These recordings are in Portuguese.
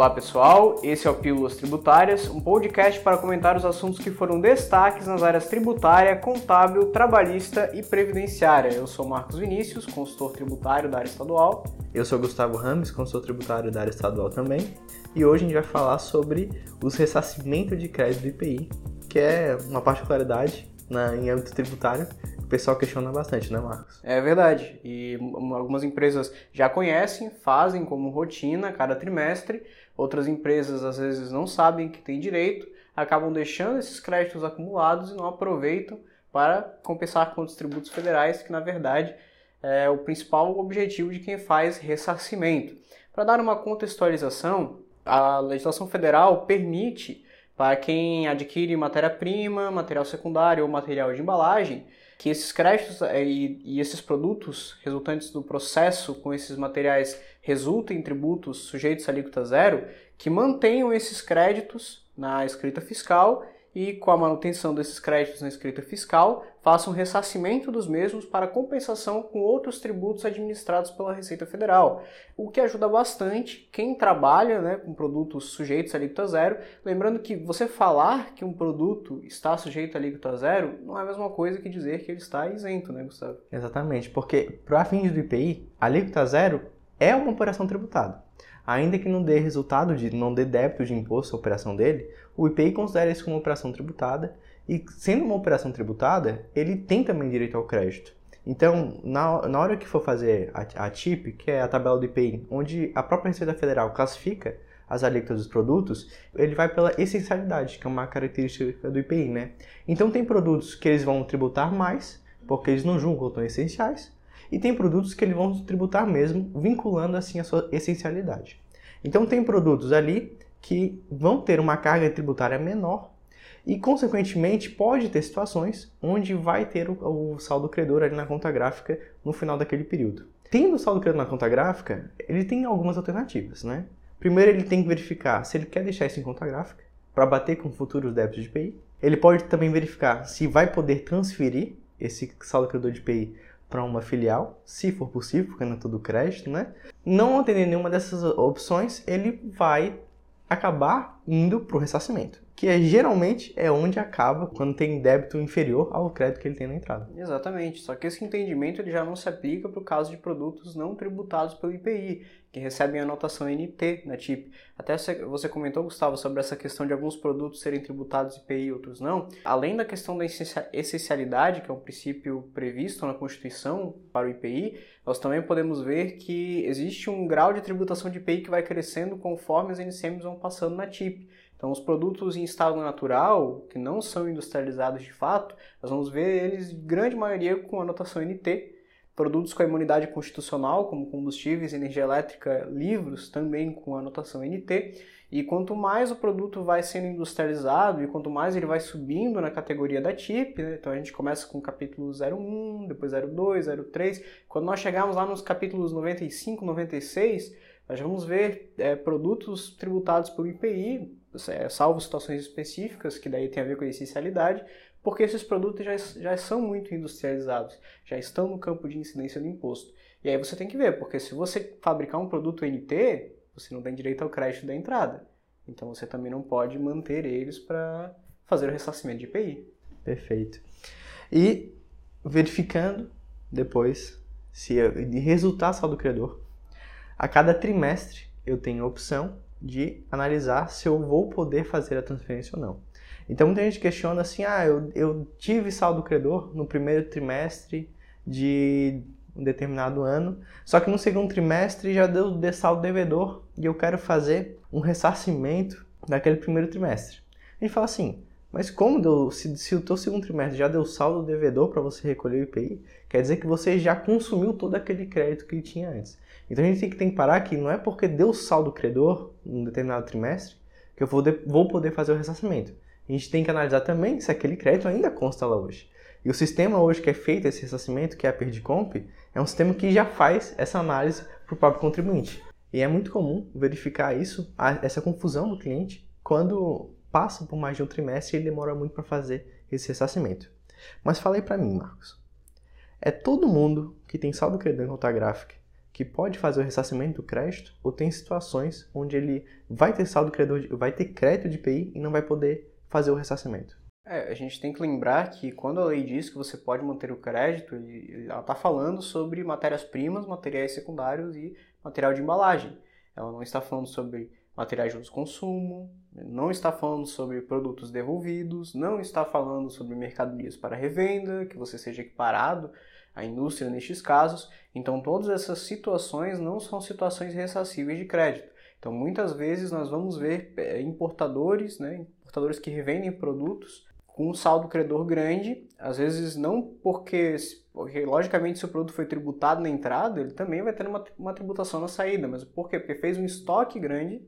Olá pessoal, esse é o Pílulas Tributárias, um podcast para comentar os assuntos que foram destaques nas áreas tributária, contábil, trabalhista e previdenciária. Eu sou Marcos Vinícius, consultor tributário da área estadual. Eu sou Gustavo Rames, consultor tributário da área estadual também. E hoje a gente vai falar sobre os ressarcimentos de crédito do IPI, que é uma particularidade na, em âmbito tributário pessoal questiona bastante, né, Marcos? É verdade. E algumas empresas já conhecem, fazem como rotina cada trimestre. Outras empresas às vezes não sabem que tem direito, acabam deixando esses créditos acumulados e não aproveitam para compensar com os tributos federais, que na verdade é o principal objetivo de quem faz ressarcimento. Para dar uma contextualização, a legislação federal permite para quem adquire matéria-prima, material secundário ou material de embalagem que esses créditos eh, e, e, esses produtos resultantes do processo com esses materiais resultem em tributos sujeitos à alíquota zero, que mantenham esses créditos na escrita fiscal e, com a manutenção desses créditos na escrita fiscal, façam ressarcimento dos mesmos para compensação com outros tributos administrados pela Receita Federal, o que ajuda bastante quem trabalha né, com produtos sujeitos à alíquota zero. Lembrando que você falar que um produto está sujeito à alíquota zero não é a mesma coisa que dizer que ele está isento, né, Gustavo? Exatamente, porque para fins do IPI, a alíquota zero é uma operação tributada. Ainda que não dê resultado de não dê débito de imposto a operação dele, o IPI considera isso como operação tributada e sendo uma operação tributada, ele tem também direito ao crédito. Então, na, na hora que for fazer a, a TIP, que é a tabela do IPI, onde a própria Receita Federal classifica as alíquotas dos produtos, ele vai pela essencialidade, que é uma característica do IPI, né? Então tem produtos que eles vão tributar mais, porque eles não julgam tão essenciais, e tem produtos que eles vão tributar mesmo, vinculando assim a sua essencialidade. Então tem produtos ali que vão ter uma carga tributária menor e, consequentemente, pode ter situações onde vai ter o, o saldo credor ali na conta gráfica no final daquele período. Tendo o saldo credor na conta gráfica, ele tem algumas alternativas, né? Primeiro, ele tem que verificar se ele quer deixar isso em conta gráfica para bater com futuros débitos de PI. Ele pode também verificar se vai poder transferir esse saldo credor de PI para uma filial, se for possível, porque não é tudo crédito, né? Não atendendo nenhuma dessas opções, ele vai acabar indo para o ressarcimento, que é, geralmente é onde acaba quando tem débito inferior ao crédito que ele tem na entrada. Exatamente, só que esse entendimento ele já não se aplica para o caso de produtos não tributados pelo IPI, que recebem a notação NT na TIP. Até você comentou, Gustavo, sobre essa questão de alguns produtos serem tributados IPI e outros não. Além da questão da essencialidade, que é um princípio previsto na Constituição para o IPI, nós também podemos ver que existe um grau de tributação de IPI que vai crescendo conforme as NCMs vão passando na TIP. Então, os produtos em estado natural, que não são industrializados de fato, nós vamos ver eles, grande maioria, com a notação NT, Produtos com a imunidade constitucional, como combustíveis, energia elétrica, livros, também com anotação NT. E quanto mais o produto vai sendo industrializado e quanto mais ele vai subindo na categoria da TIP, né? então a gente começa com o capítulo 01, depois 02, 03. Quando nós chegarmos lá nos capítulos 95, 96, nós vamos ver é, produtos tributados pelo IPI, salvo situações específicas, que daí tem a ver com a essencialidade, porque esses produtos já, já são muito industrializados, já estão no campo de incidência do imposto. E aí você tem que ver, porque se você fabricar um produto NT, você não tem direito ao crédito da entrada. Então você também não pode manter eles para fazer o ressarcimento de IPI. Perfeito. E verificando depois se resultar saldo credor, a cada trimestre eu tenho a opção de analisar se eu vou poder fazer a transferência ou não. Então muita gente questiona assim, ah, eu, eu tive saldo credor no primeiro trimestre de um determinado ano, só que no segundo trimestre já deu de saldo devedor e eu quero fazer um ressarcimento daquele primeiro trimestre. A gente fala assim, mas como deu, se, se o teu segundo trimestre já deu saldo devedor para você recolher o IPI, quer dizer que você já consumiu todo aquele crédito que tinha antes. Então a gente tem que, parar que não é porque deu saldo credor num determinado trimestre que eu vou, de, vou poder fazer o ressarcimento a gente tem que analisar também se aquele crédito ainda consta lá hoje. E o sistema hoje que é feito esse ressarcimento, que é a Perdicomp, é um sistema que já faz essa análise para o próprio contribuinte. E é muito comum verificar isso, essa confusão do cliente, quando passa por mais de um trimestre e demora muito para fazer esse ressarcimento. Mas fala aí para mim, Marcos. É todo mundo que tem saldo credor em conta gráfica que pode fazer o ressarcimento do crédito, ou tem situações onde ele vai ter saldo credor, vai ter crédito de IPI e não vai poder fazer o ressarcimento. É, a gente tem que lembrar que quando a lei diz que você pode manter o crédito, ela está falando sobre matérias-primas, materiais secundários e material de embalagem. Ela não está falando sobre materiais de uso consumo, não está falando sobre produtos devolvidos, não está falando sobre mercadorias para revenda, que você seja equiparado à indústria nestes casos. Então, todas essas situações não são situações ressarcíveis de crédito. Então, muitas vezes nós vamos ver é, importadores, né, importadores que revendem produtos com um saldo credor grande, às vezes não porque, porque, logicamente, se o produto foi tributado na entrada, ele também vai ter uma, uma tributação na saída, mas por quê? Porque fez um estoque grande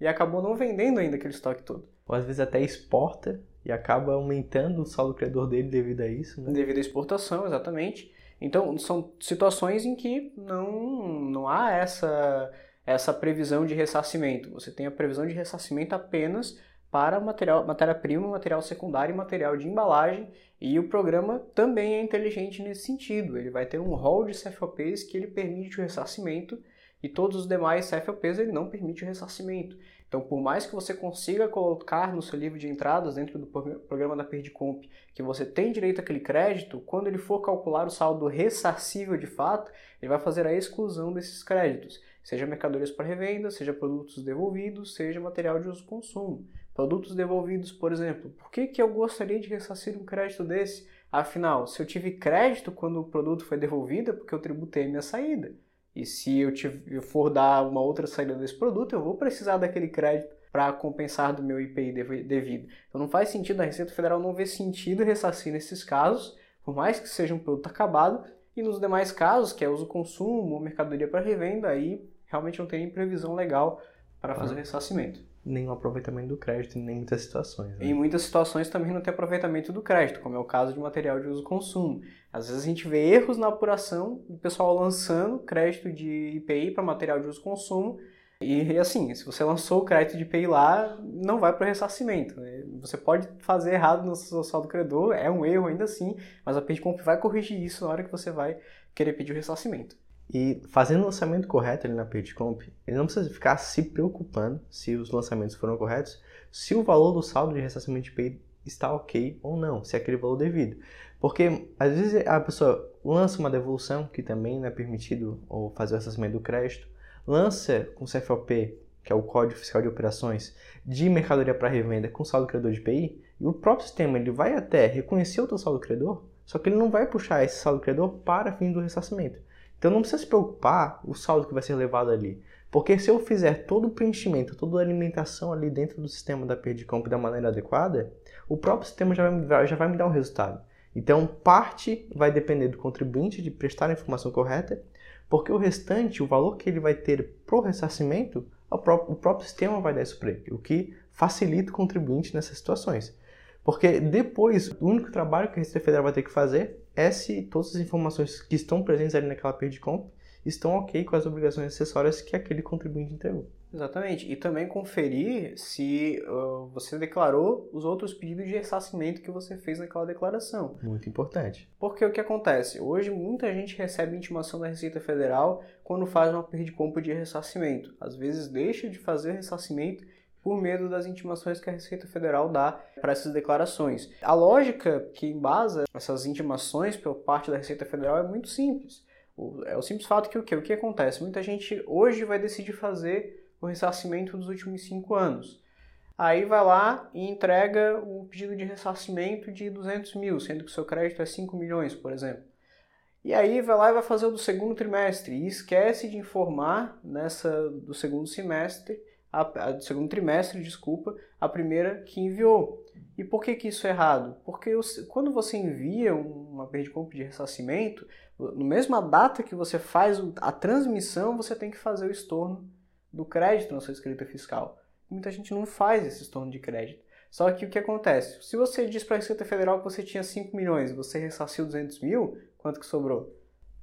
e acabou não vendendo ainda aquele estoque todo. Ou às vezes até exporta e acaba aumentando o saldo credor dele devido a isso, né? Devido à exportação, exatamente. Então, são situações em que não, não há essa, essa previsão de ressarcimento. Você tem a previsão de ressarcimento apenas para material, matéria-prima, material secundário e material de embalagem. E o programa também é inteligente nesse sentido. Ele vai ter um rol de CFOPs que ele permite o ressarcimento e todos os demais CFOPs ele não permite o ressarcimento. Então, por mais que você consiga colocar no seu livro de entradas dentro do programa da Perdicomp que você tem direito àquele crédito, quando ele for calcular o saldo ressarcível de fato, ele vai fazer a exclusão desses créditos, seja mercadorias para revenda, seja produtos devolvidos, seja material de uso consumo. Produtos devolvidos, por exemplo, por que, que eu gostaria de ressarcir um crédito desse? Afinal, se eu tive crédito quando o produto foi devolvido, é porque eu tributei minha saída. E se eu, eu for dar uma outra saída desse produto, eu vou precisar daquele crédito para compensar do meu IPI devido. Então não faz sentido a Receita Federal não ver sentido ressarcir nesses casos, por mais que seja um produto acabado, e nos demais casos, que é uso consumo, mercadoria para revenda, aí realmente não tem nem previsão legal para fazer o ressarcimento nenhum aproveitamento do crédito em muitas situações. Né? Em muitas situações também não tem aproveitamento do crédito, como é o caso de material de uso consumo. Às vezes a gente vê erros na apuração, o pessoal lançando crédito de IPI para material de uso consumo, e assim, se você lançou o crédito de IPI lá, não vai para o ressarcimento. Né? Você pode fazer errado no seu saldo credor, é um erro ainda assim, mas a PedComp vai corrigir isso na hora que você vai querer pedir o ressarcimento. E fazendo o lançamento correto ali na PageComp, ele não precisa ficar se preocupando se os lançamentos foram corretos, se o valor do saldo de ressarcimento de PI está ok ou não, se é aquele valor devido. Porque às vezes a pessoa lança uma devolução, que também não é permitido, ou fazer o ressarcimento do crédito, lança com CFOP, que é o Código Fiscal de Operações, de mercadoria para revenda com saldo credor de PI, e o próprio sistema ele vai até reconhecer o teu saldo credor, só que ele não vai puxar esse saldo credor para fim do ressarcimento. Então não precisa se preocupar o saldo que vai ser levado ali. Porque se eu fizer todo o preenchimento, toda a alimentação ali dentro do sistema da Perdicomp da maneira adequada, o próprio sistema já vai, já vai me dar um resultado. Então, parte vai depender do contribuinte de prestar a informação correta, porque o restante, o valor que ele vai ter para o ressarcimento, o próprio, o próprio sistema vai dar isso para ele, o que facilita o contribuinte nessas situações. Porque depois, o único trabalho que a Receita Federal vai ter que fazer se todas as informações que estão presentes ali naquela page comp estão ok com as obrigações acessórias que aquele contribuinte entregou. Exatamente. E também conferir se uh, você declarou os outros pedidos de ressarcimento que você fez naquela declaração. Muito importante. Porque o que acontece? Hoje muita gente recebe intimação da Receita Federal quando faz uma perda de compra de ressarcimento. Às vezes deixa de fazer ressarcimento por medo das intimações que a Receita Federal dá para essas declarações. A lógica que embasa essas intimações por parte da Receita Federal é muito simples. É o simples fato que o que, o que acontece? Muita gente hoje vai decidir fazer o ressarcimento dos últimos cinco anos. Aí vai lá e entrega o pedido de ressarcimento de 200 mil, sendo que o seu crédito é 5 milhões, por exemplo. E aí vai lá e vai fazer o do segundo trimestre e esquece de informar nessa do segundo semestre a, segundo trimestre, desculpa, a primeira que enviou. E por que, que isso é errado? Porque quando você envia uma perda de compra de ressarcimento, no mesma data que você faz a transmissão, você tem que fazer o estorno do crédito na sua escrita fiscal. Muita gente não faz esse estorno de crédito. Só que o que acontece? Se você diz para a Receita Federal que você tinha 5 milhões e você ressarciu 200 mil, quanto que sobrou?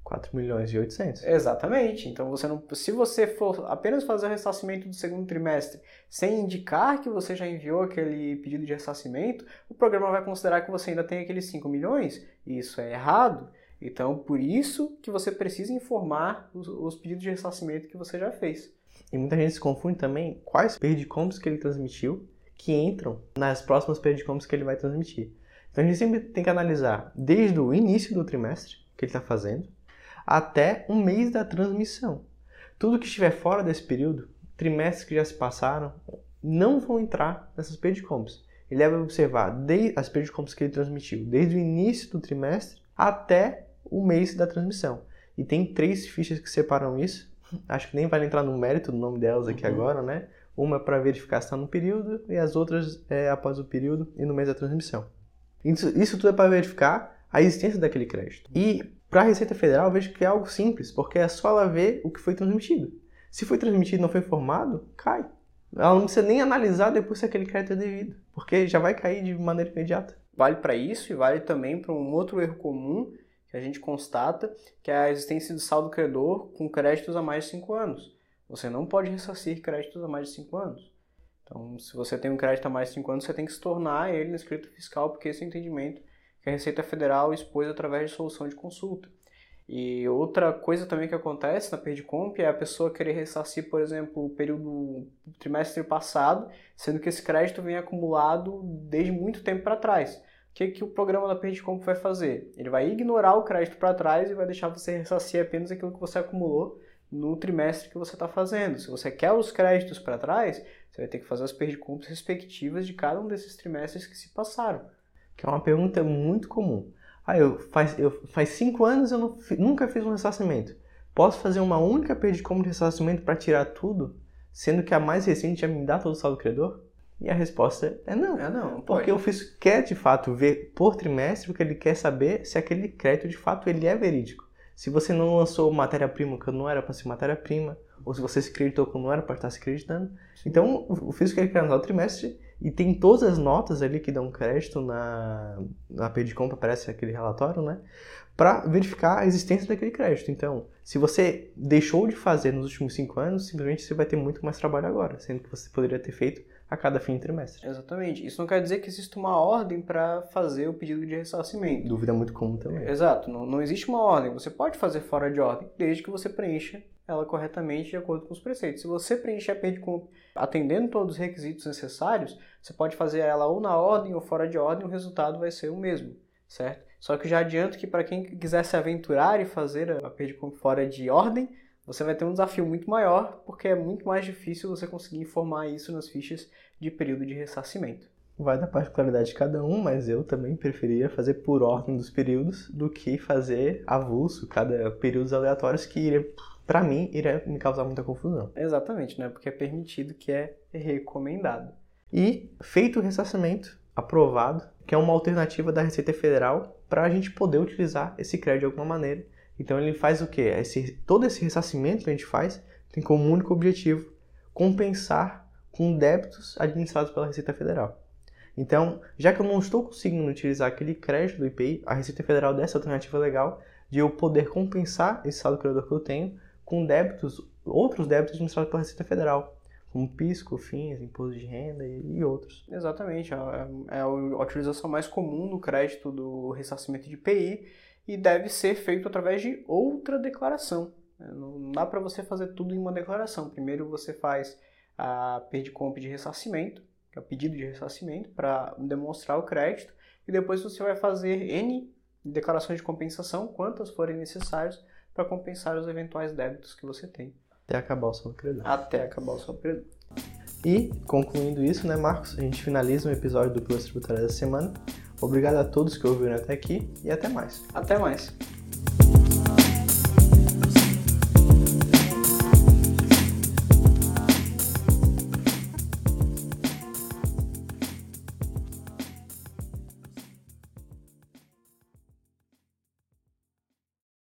4 milhões e 800. Exatamente. Então, você não, se você for apenas fazer o ressarcimento do segundo trimestre sem indicar que você já enviou aquele pedido de ressarcimento, o programa vai considerar que você ainda tem aqueles 5 milhões, e isso é errado. Então, por isso que você precisa informar os, os pedidos de ressarcimento que você já fez. E muita gente se confunde também quais perdicombos que ele transmitiu que entram nas próximas perdicombos que ele vai transmitir. Então a gente sempre tem que analisar desde o início do trimestre que ele está fazendo até um mês da transmissão. Tudo que estiver fora desse período, trimestres que já se passaram, não vão entrar nessas perdicombos. Ele deve observar desde as perdicombos que ele transmitiu, desde o início do trimestre até o mês da transmissão. E tem três fichas que separam isso. Acho que nem vai entrar no mérito do nome delas aqui uhum. agora, né? Uma para verificar se está no período e as outras é após o período e no mês da transmissão. Isso, isso tudo é para verificar a existência daquele crédito. E para a Receita Federal, vejo que é algo simples, porque é só ela ver o que foi transmitido. Se foi transmitido e não foi informado, cai. Ela não precisa nem analisar depois se aquele crédito é devido, porque já vai cair de maneira imediata. Vale para isso e vale também para um outro erro comum que a gente constata, que é a existência de saldo credor com créditos a mais de 5 anos. Você não pode ressarcir créditos a mais de 5 anos. Então, se você tem um crédito a mais de 5 anos, você tem que se tornar ele no escrito fiscal, porque esse é entendimento que a Receita Federal expôs através de solução de consulta. E outra coisa também que acontece na Perdicomp é a pessoa querer ressarcir, por exemplo, o período o trimestre passado, sendo que esse crédito vem acumulado desde muito tempo para trás. O que, que o programa da Perdicomp vai fazer? Ele vai ignorar o crédito para trás e vai deixar você ressarcir apenas aquilo que você acumulou no trimestre que você está fazendo. Se você quer os créditos para trás, você vai ter que fazer as Perdicomps respectivas de cada um desses trimestres que se passaram. Que é uma pergunta muito comum. Ah, eu faz, eu, faz cinco anos eu não, nunca fiz um ressarcimento. Posso fazer uma única perda de como de ressarcimento para tirar tudo, sendo que a mais recente já me dá todo o saldo credor? E a resposta é não. É não. Porque o fisco quer de fato ver por trimestre, porque ele quer saber se aquele crédito de fato ele é verídico. Se você não lançou matéria-prima quando não era para ser matéria-prima, ou se você se acreditou quando não era para estar se acreditando. Então, o fisco quer analisar o trimestre e tem todas as notas ali que dão crédito na, na API de compra, aparece aquele relatório, né? Para verificar a existência daquele crédito. Então, se você deixou de fazer nos últimos cinco anos, simplesmente você vai ter muito mais trabalho agora, sendo que você poderia ter feito a cada fim de trimestre. Exatamente. Isso não quer dizer que exista uma ordem para fazer o pedido de ressarcimento. Dúvida muito comum também. Exato. Não, não existe uma ordem. Você pode fazer fora de ordem, desde que você preencha ela corretamente de acordo com os preceitos. Se você preencher a perdiconta atendendo todos os requisitos necessários, você pode fazer ela ou na ordem ou fora de ordem, o resultado vai ser o mesmo, certo? Só que já adianto que para quem quiser se aventurar e fazer a perdiconta fora de ordem, você vai ter um desafio muito maior, porque é muito mais difícil você conseguir informar isso nas fichas de período de ressarcimento. Vai da particularidade de cada um, mas eu também preferia fazer por ordem dos períodos do que fazer avulso, cada períodos aleatórios que iria para mim, iria me causar muita confusão. Exatamente, né? Porque é permitido que é recomendado. E feito o ressarcimento, aprovado, que é uma alternativa da Receita Federal para a gente poder utilizar esse crédito de alguma maneira. Então ele faz o quê? Esse, todo esse ressarcimento que a gente faz tem como único objetivo compensar com débitos administrados pela Receita Federal. Então, já que eu não estou conseguindo utilizar aquele crédito do IPI, a Receita Federal dessa alternativa legal de eu poder compensar esse saldo credor que eu tenho com débitos, outros débitos administrados pela Receita Federal, como PIS, COFINS, imposto de renda e, outros. Exatamente, é, é a utilização mais comum do crédito do ressarcimento de IPI e deve ser feito através de outra declaração. É, não dá para você fazer tudo em uma declaração. Primeiro você faz a PERDCOMP de ressarcimento, que é o pedido de ressarcimento, para demonstrar o crédito, e depois você vai fazer N declarações de compensação, quantas forem necessárias, para compensar os eventuais débitos que você tem. Até acabar o saldo credor. Até acabar o saldo credor. E, concluindo isso, né, Marcos? A gente finaliza o episódio do Plus Tributário da semana. Obrigado a todos que ouviram até aqui e até mais. Até mais.